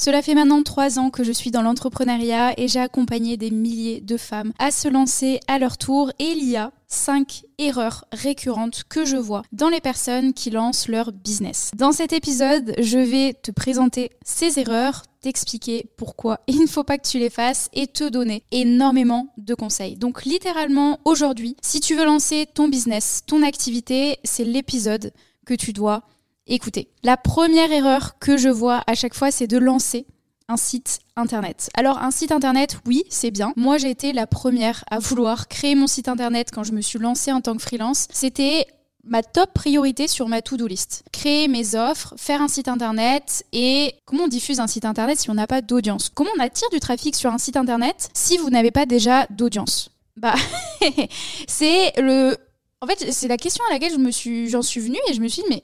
Cela fait maintenant trois ans que je suis dans l'entrepreneuriat et j'ai accompagné des milliers de femmes à se lancer à leur tour et il y a cinq erreurs récurrentes que je vois dans les personnes qui lancent leur business. Dans cet épisode, je vais te présenter ces erreurs, t'expliquer pourquoi il ne faut pas que tu les fasses et te donner énormément de conseils. Donc littéralement aujourd'hui, si tu veux lancer ton business, ton activité, c'est l'épisode que tu dois écoutez, la première erreur que je vois à chaque fois, c'est de lancer un site internet. Alors un site internet, oui, c'est bien. Moi, j'ai été la première à vouloir créer mon site internet quand je me suis lancée en tant que freelance. C'était ma top priorité sur ma to-do list. Créer mes offres, faire un site internet et comment on diffuse un site internet si on n'a pas d'audience? Comment on attire du trafic sur un site internet si vous n'avez pas déjà d'audience? Bah, c'est le... En fait, c'est la question à laquelle je me suis, j'en suis venue et je me suis dit, mais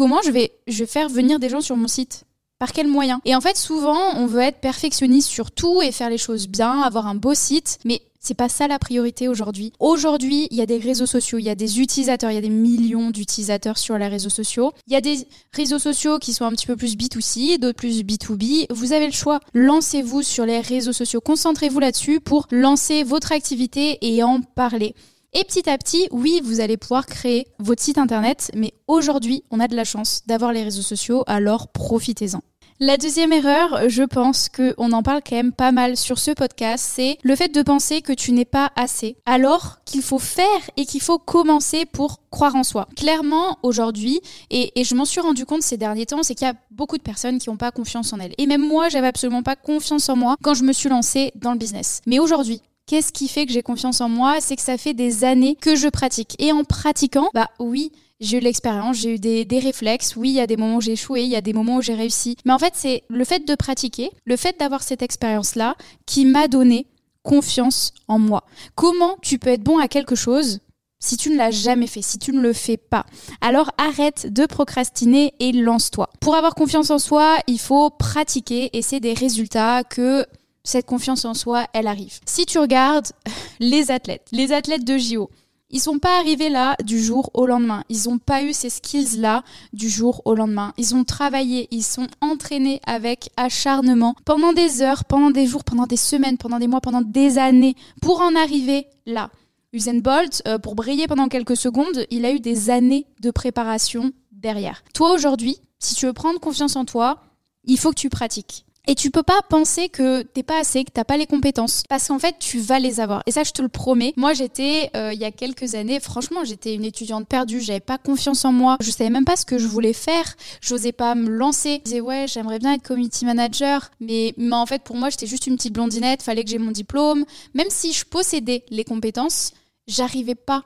comment je vais, je faire venir des gens sur mon site par quels moyens Et en fait, souvent, on veut être perfectionniste sur tout et faire les choses bien, avoir un beau site, mais c'est pas ça la priorité aujourd'hui. Aujourd'hui, il y a des réseaux sociaux, il y a des utilisateurs, il y a des millions d'utilisateurs sur les réseaux sociaux. Il y a des réseaux sociaux qui sont un petit peu plus B2C, d'autres plus B2B. Vous avez le choix. Lancez-vous sur les réseaux sociaux, concentrez-vous là-dessus pour lancer votre activité et en parler. Et petit à petit, oui, vous allez pouvoir créer votre site internet, mais aujourd'hui, on a de la chance d'avoir les réseaux sociaux, alors profitez-en. La deuxième erreur, je pense qu'on en parle quand même pas mal sur ce podcast, c'est le fait de penser que tu n'es pas assez, alors qu'il faut faire et qu'il faut commencer pour croire en soi. Clairement, aujourd'hui, et, je m'en suis rendu compte ces derniers temps, c'est qu'il y a beaucoup de personnes qui n'ont pas confiance en elles. Et même moi, j'avais absolument pas confiance en moi quand je me suis lancée dans le business. Mais aujourd'hui, Qu'est-ce qui fait que j'ai confiance en moi? C'est que ça fait des années que je pratique. Et en pratiquant, bah oui, j'ai eu l'expérience, j'ai eu des, des, réflexes. Oui, il y a des moments où j'ai échoué, il y a des moments où j'ai réussi. Mais en fait, c'est le fait de pratiquer, le fait d'avoir cette expérience-là qui m'a donné confiance en moi. Comment tu peux être bon à quelque chose si tu ne l'as jamais fait, si tu ne le fais pas? Alors arrête de procrastiner et lance-toi. Pour avoir confiance en soi, il faut pratiquer et c'est des résultats que cette confiance en soi, elle arrive. Si tu regardes les athlètes, les athlètes de JO, ils sont pas arrivés là du jour au lendemain. Ils n'ont pas eu ces skills-là du jour au lendemain. Ils ont travaillé, ils sont entraînés avec acharnement pendant des heures, pendant des jours, pendant des semaines, pendant des mois, pendant des années pour en arriver là. Usain Bolt, euh, pour briller pendant quelques secondes, il a eu des années de préparation derrière. Toi aujourd'hui, si tu veux prendre confiance en toi, il faut que tu pratiques. Et tu peux pas penser que t'es pas assez, que t'as pas les compétences, parce qu'en fait tu vas les avoir. Et ça, je te le promets. Moi, j'étais euh, il y a quelques années, franchement, j'étais une étudiante perdue. J'avais pas confiance en moi. Je savais même pas ce que je voulais faire. J'osais pas me lancer. Je disais ouais, j'aimerais bien être community manager, mais, en fait pour moi, j'étais juste une petite blondinette. Fallait que j'ai mon diplôme. Même si je possédais les compétences, j'arrivais pas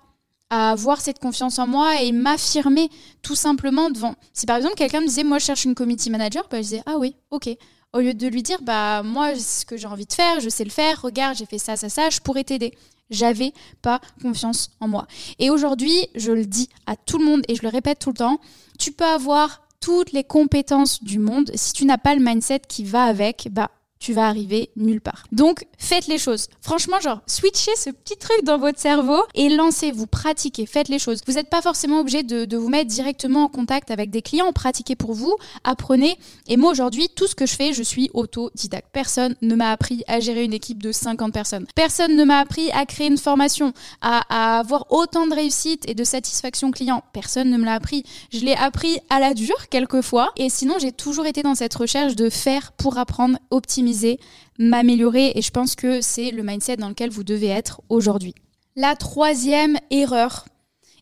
à avoir cette confiance en moi et m'affirmer tout simplement devant. Si par exemple quelqu'un me disait moi je cherche une community manager, bah, je disais ah oui, ok au lieu de lui dire bah moi ce que j'ai envie de faire, je sais le faire, regarde, j'ai fait ça ça ça, je pourrais t'aider. J'avais pas confiance en moi. Et aujourd'hui, je le dis à tout le monde et je le répète tout le temps, tu peux avoir toutes les compétences du monde si tu n'as pas le mindset qui va avec, bah tu vas arriver nulle part. Donc, faites les choses. Franchement, genre, switchez ce petit truc dans votre cerveau et lancez-vous, pratiquez, faites les choses. Vous n'êtes pas forcément obligé de, vous mettre directement en contact avec des clients, pratiquez pour vous, apprenez. Et moi, aujourd'hui, tout ce que je fais, je suis autodidacte. Personne ne m'a appris à gérer une équipe de 50 personnes. Personne ne m'a appris à créer une formation, à, avoir autant de réussite et de satisfaction client. Personne ne me l'a appris. Je l'ai appris à la dure, quelquefois. Et sinon, j'ai toujours été dans cette recherche de faire pour apprendre, optimiser m'améliorer et je pense que c'est le mindset dans lequel vous devez être aujourd'hui. La troisième erreur,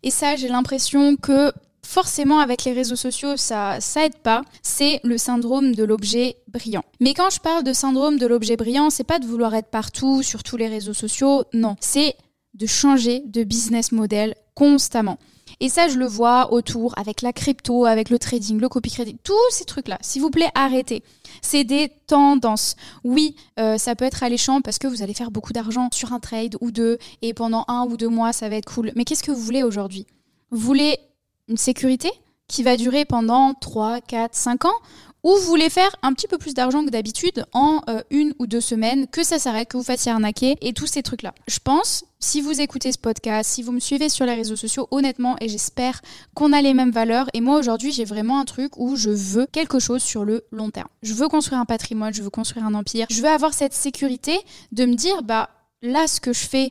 et ça j'ai l'impression que forcément avec les réseaux sociaux ça ça aide pas, c'est le syndrome de l'objet brillant. Mais quand je parle de syndrome de l'objet brillant, c'est pas de vouloir être partout sur tous les réseaux sociaux, non, c'est de changer de business model constamment. Et ça, je le vois autour avec la crypto, avec le trading, le copy credit, tous ces trucs-là. S'il vous plaît, arrêtez. C'est des tendances. Oui, euh, ça peut être alléchant parce que vous allez faire beaucoup d'argent sur un trade ou deux et pendant un ou deux mois, ça va être cool. Mais qu'est-ce que vous voulez aujourd'hui? Vous voulez une sécurité qui va durer pendant 3, 4, 5 ans? Ou vous voulez faire un petit peu plus d'argent que d'habitude en euh, une ou deux semaines, que ça s'arrête, que vous fassiez arnaquer et tous ces trucs-là. Je pense, si vous écoutez ce podcast, si vous me suivez sur les réseaux sociaux, honnêtement, et j'espère qu'on a les mêmes valeurs, et moi aujourd'hui j'ai vraiment un truc où je veux quelque chose sur le long terme. Je veux construire un patrimoine, je veux construire un empire, je veux avoir cette sécurité de me dire, bah là ce que je fais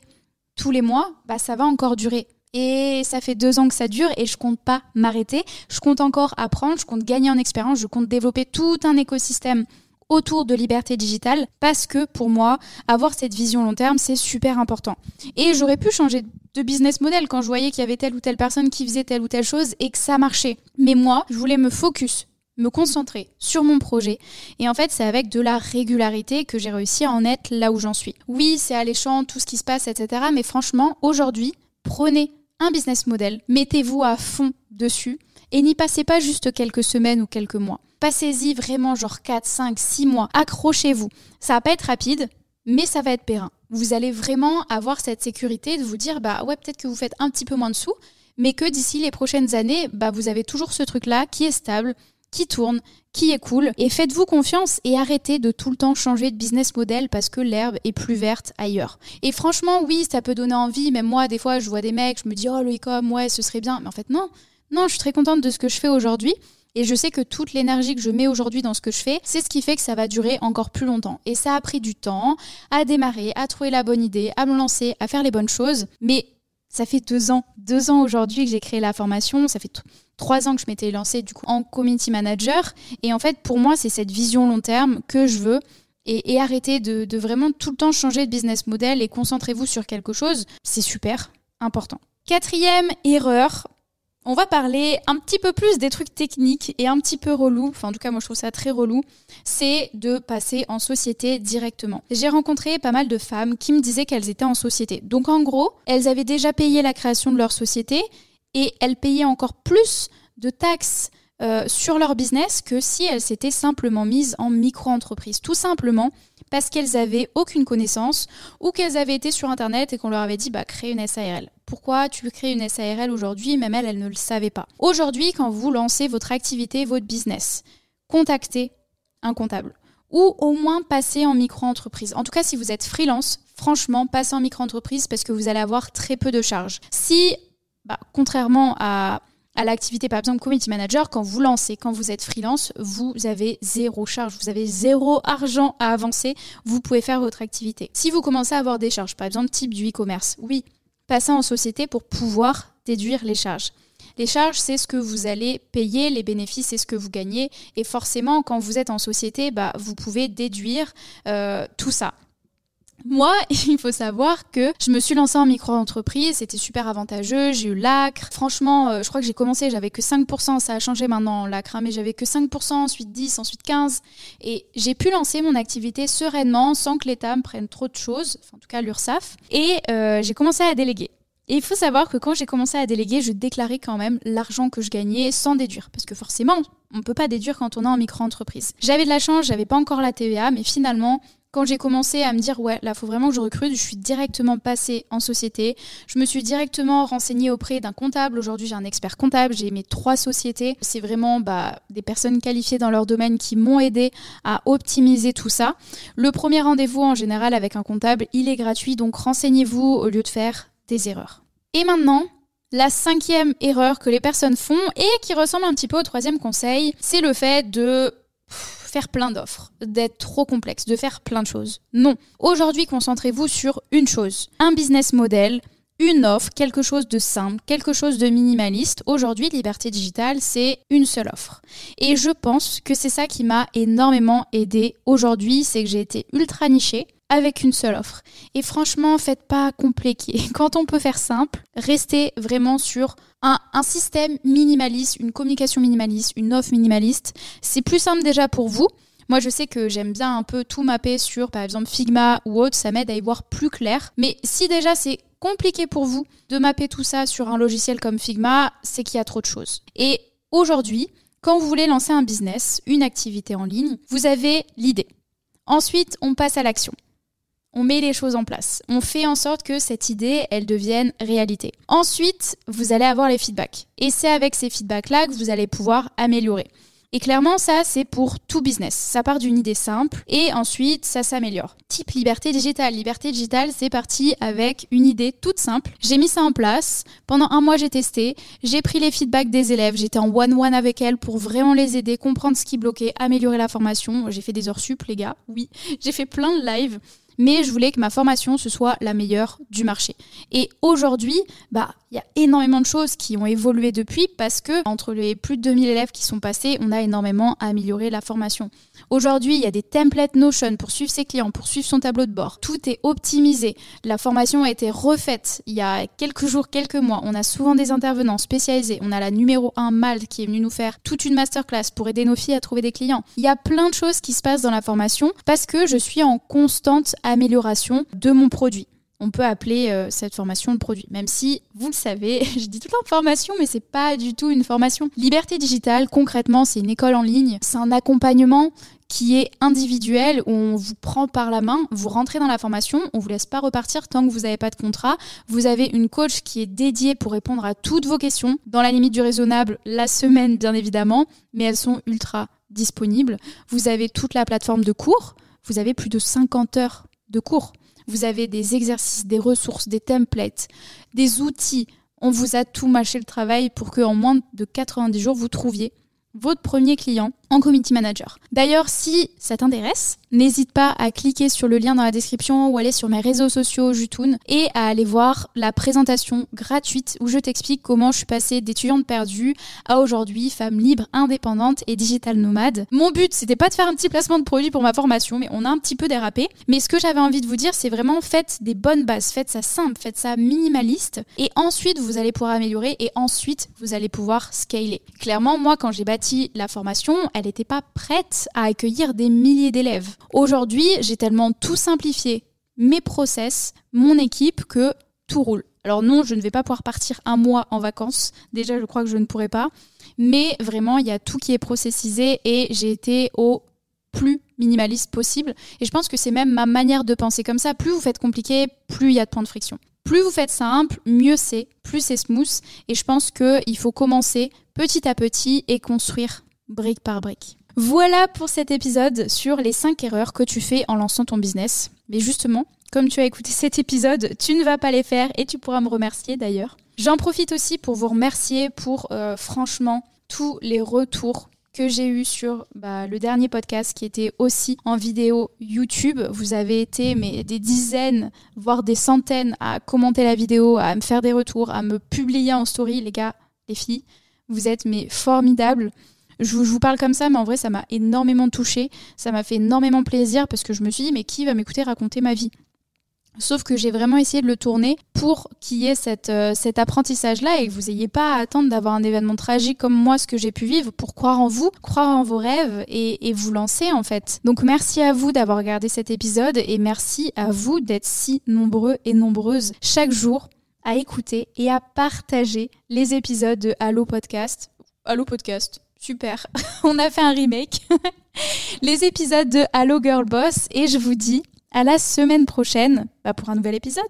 tous les mois, bah ça va encore durer. Et ça fait deux ans que ça dure et je compte pas m'arrêter. Je compte encore apprendre, je compte gagner en expérience, je compte développer tout un écosystème autour de liberté digitale parce que pour moi, avoir cette vision long terme, c'est super important. Et j'aurais pu changer de business model quand je voyais qu'il y avait telle ou telle personne qui faisait telle ou telle chose et que ça marchait. Mais moi, je voulais me focus me concentrer sur mon projet. Et en fait, c'est avec de la régularité que j'ai réussi à en être là où j'en suis. Oui, c'est alléchant, tout ce qui se passe, etc. Mais franchement, aujourd'hui, prenez un business model, mettez-vous à fond dessus et n'y passez pas juste quelques semaines ou quelques mois. Passez-y vraiment genre 4, 5, 6 mois. Accrochez-vous. Ça va pas être rapide, mais ça va être périn. Vous allez vraiment avoir cette sécurité de vous dire bah ouais, peut-être que vous faites un petit peu moins de sous, mais que d'ici les prochaines années, bah vous avez toujours ce truc là qui est stable, qui tourne, qui est cool. Et faites-vous confiance et arrêtez de tout le temps changer de business model parce que l'herbe est plus verte ailleurs. Et franchement, oui, ça peut donner envie. Même moi, des fois, je vois des mecs, je me dis, oh, le e-com, ouais, ce serait bien. Mais en fait, non. Non, je suis très contente de ce que je fais aujourd'hui. Et je sais que toute l'énergie que je mets aujourd'hui dans ce que je fais, c'est ce qui fait que ça va durer encore plus longtemps. Et ça a pris du temps à démarrer, à trouver la bonne idée, à me lancer, à faire les bonnes choses. Mais ça fait deux ans, deux ans aujourd'hui que j'ai créé la formation. Ça fait trois ans que je m'étais lancée du coup en community manager. Et en fait, pour moi, c'est cette vision long terme que je veux. Et, arrêter de, de vraiment tout le temps changer de business model et concentrez-vous sur quelque chose. C'est super important. Quatrième erreur, on va parler un petit peu plus des trucs techniques et un petit peu relou, enfin en tout cas moi je trouve ça très relou, c'est de passer en société directement. J'ai rencontré pas mal de femmes qui me disaient qu'elles étaient en société. Donc en gros, elles avaient déjà payé la création de leur société et elles payaient encore plus de taxes euh, sur leur business que si elles s'étaient simplement mises en micro-entreprise. Tout simplement parce qu'elles avaient aucune connaissance ou qu'elles avaient été sur Internet et qu'on leur avait dit bah, crée une SARL. Pourquoi tu créer une SARL aujourd'hui Même elles, elles ne le savaient pas. Aujourd'hui, quand vous lancez votre activité, votre business, contactez un comptable ou au moins passez en micro-entreprise. En tout cas, si vous êtes freelance, franchement, passez en micro-entreprise parce que vous allez avoir très peu de charges. Si, bah, contrairement à à l'activité, par exemple, community manager, quand vous lancez, quand vous êtes freelance, vous avez zéro charge, vous avez zéro argent à avancer, vous pouvez faire votre activité. Si vous commencez à avoir des charges, par exemple, type du e-commerce, oui, passez en société pour pouvoir déduire les charges. Les charges, c'est ce que vous allez payer, les bénéfices, c'est ce que vous gagnez. Et forcément, quand vous êtes en société, bah, vous pouvez déduire euh, tout ça. Moi, il faut savoir que je me suis lancée en micro-entreprise, c'était super avantageux, j'ai eu l'acre. Franchement, euh, je crois que j'ai commencé, j'avais que 5%, ça a changé maintenant l'acre, hein, mais j'avais que 5%, ensuite 10, ensuite 15. Et j'ai pu lancer mon activité sereinement, sans que l'État me prenne trop de choses, en tout cas l'URSSAF. Et euh, j'ai commencé à déléguer. Et il faut savoir que quand j'ai commencé à déléguer, je déclarais quand même l'argent que je gagnais sans déduire. Parce que forcément, on ne peut pas déduire quand on est en micro-entreprise. J'avais de la chance, j'avais pas encore la TVA, mais finalement, quand j'ai commencé à me dire ouais là faut vraiment que je recrute, je suis directement passée en société. Je me suis directement renseignée auprès d'un comptable. Aujourd'hui j'ai un expert comptable, j'ai mes trois sociétés. C'est vraiment bah, des personnes qualifiées dans leur domaine qui m'ont aidé à optimiser tout ça. Le premier rendez-vous en général avec un comptable, il est gratuit donc renseignez-vous au lieu de faire des erreurs. Et maintenant, la cinquième erreur que les personnes font et qui ressemble un petit peu au troisième conseil, c'est le fait de faire plein d'offres, d'être trop complexe, de faire plein de choses. Non. Aujourd'hui, concentrez-vous sur une chose, un business model, une offre, quelque chose de simple, quelque chose de minimaliste. Aujourd'hui, Liberté Digitale, c'est une seule offre. Et je pense que c'est ça qui m'a énormément aidé aujourd'hui, c'est que j'ai été ultra nichée avec une seule offre. Et franchement, faites pas compliqué. Quand on peut faire simple, restez vraiment sur un, système minimaliste, une communication minimaliste, une offre minimaliste. C'est plus simple déjà pour vous. Moi, je sais que j'aime bien un peu tout mapper sur, par exemple, Figma ou autre. Ça m'aide à y voir plus clair. Mais si déjà c'est compliqué pour vous de mapper tout ça sur un logiciel comme Figma, c'est qu'il y a trop de choses. Et aujourd'hui, quand vous voulez lancer un business, une activité en ligne, vous avez l'idée. Ensuite, on passe à l'action on met les choses en place. On fait en sorte que cette idée, elle devienne réalité. Ensuite, vous allez avoir les feedbacks. Et c'est avec ces feedbacks-là que vous allez pouvoir améliorer. Et clairement, ça, c'est pour tout business. Ça part d'une idée simple et ensuite, ça s'améliore. Type liberté digitale. Liberté digitale, c'est parti avec une idée toute simple. J'ai mis ça en place. Pendant un mois, j'ai testé. J'ai pris les feedbacks des élèves. J'étais en one-one avec elles pour vraiment les aider, comprendre ce qui bloquait, améliorer la formation. J'ai fait des heures sup, les gars. Oui, j'ai fait plein de lives mais je voulais que ma formation ce soit la meilleure du marché. Et aujourd'hui, bah il y a énormément de choses qui ont évolué depuis parce que entre les plus de 2000 élèves qui sont passés, on a énormément amélioré la formation. Aujourd'hui, il y a des templates Notion pour suivre ses clients, pour suivre son tableau de bord. Tout est optimisé. La formation a été refaite il y a quelques jours, quelques mois. On a souvent des intervenants spécialisés. On a la numéro 1 Malte qui est venue nous faire toute une masterclass pour aider nos filles à trouver des clients. Il y a plein de choses qui se passent dans la formation parce que je suis en constante amélioration de mon produit on peut appeler euh, cette formation le produit. Même si, vous le savez, je dis tout le temps formation, mais c'est pas du tout une formation. Liberté digitale, concrètement, c'est une école en ligne. C'est un accompagnement qui est individuel où on vous prend par la main, vous rentrez dans la formation, on vous laisse pas repartir tant que vous n'avez pas de contrat. Vous avez une coach qui est dédiée pour répondre à toutes vos questions, dans la limite du raisonnable, la semaine bien évidemment, mais elles sont ultra disponibles. Vous avez toute la plateforme de cours, vous avez plus de 50 heures de cours. Vous avez des exercices, des ressources, des templates, des outils. On vous a tout mâché le travail pour qu'en moins de 90 jours, vous trouviez votre premier client en community manager. D'ailleurs, si ça t'intéresse, n'hésite pas à cliquer sur le lien dans la description ou aller sur mes réseaux sociaux Jutun et à aller voir la présentation gratuite où je t'explique comment je suis passée d'étudiante perdue à aujourd'hui femme libre, indépendante et digital nomade. Mon but, c'était pas de faire un petit placement de produit pour ma formation, mais on a un petit peu dérapé. Mais ce que j'avais envie de vous dire, c'est vraiment faites des bonnes bases, faites ça simple, faites ça minimaliste et ensuite vous allez pouvoir améliorer et ensuite vous allez pouvoir scaler. Clairement, moi quand j'ai bâti la formation, elle n'était pas prête à accueillir des milliers d'élèves. Aujourd'hui, j'ai tellement tout simplifié, mes process, mon équipe, que tout roule. Alors non, je ne vais pas pouvoir partir un mois en vacances. Déjà, je crois que je ne pourrais pas. Mais vraiment, il y a tout qui est processisé et j'ai été au plus minimaliste possible. Et je pense que c'est même ma manière de penser comme ça. Plus vous faites compliqué, plus il y a de points de friction. Plus vous faites simple, mieux c'est, plus c'est smooth. Et je pense qu'il faut commencer petit à petit et construire brique par brique. Voilà pour cet épisode sur les 5 erreurs que tu fais en lançant ton business. Mais justement, comme tu as écouté cet épisode, tu ne vas pas les faire et tu pourras me remercier d'ailleurs. J'en profite aussi pour vous remercier pour euh, franchement tous les retours que j'ai eu sur bah, le dernier podcast qui était aussi en vidéo YouTube. Vous avez été mais, des dizaines, voire des centaines à commenter la vidéo, à me faire des retours, à me publier en story. Les gars, les filles, vous êtes mais formidables. Je vous, parle comme ça, mais en vrai, ça m'a énormément touchée. Ça m'a fait énormément plaisir parce que je me suis dit, mais qui va m'écouter raconter ma vie? Sauf que j'ai vraiment essayé de le tourner pour qu'il y ait euh, cet apprentissage-là et que vous n'ayez pas à attendre d'avoir un événement tragique comme moi, ce que j'ai pu vivre, pour croire en vous, croire en vos rêves et, et vous lancer en fait. Donc merci à vous d'avoir regardé cet épisode et merci à vous d'être si nombreux et nombreuses chaque jour à écouter et à partager les épisodes de Allo Podcast. Allo Podcast, Super, on a fait un remake. les épisodes de Hello Girl Boss et je vous dis à la semaine prochaine bah, pour un nouvel épisode.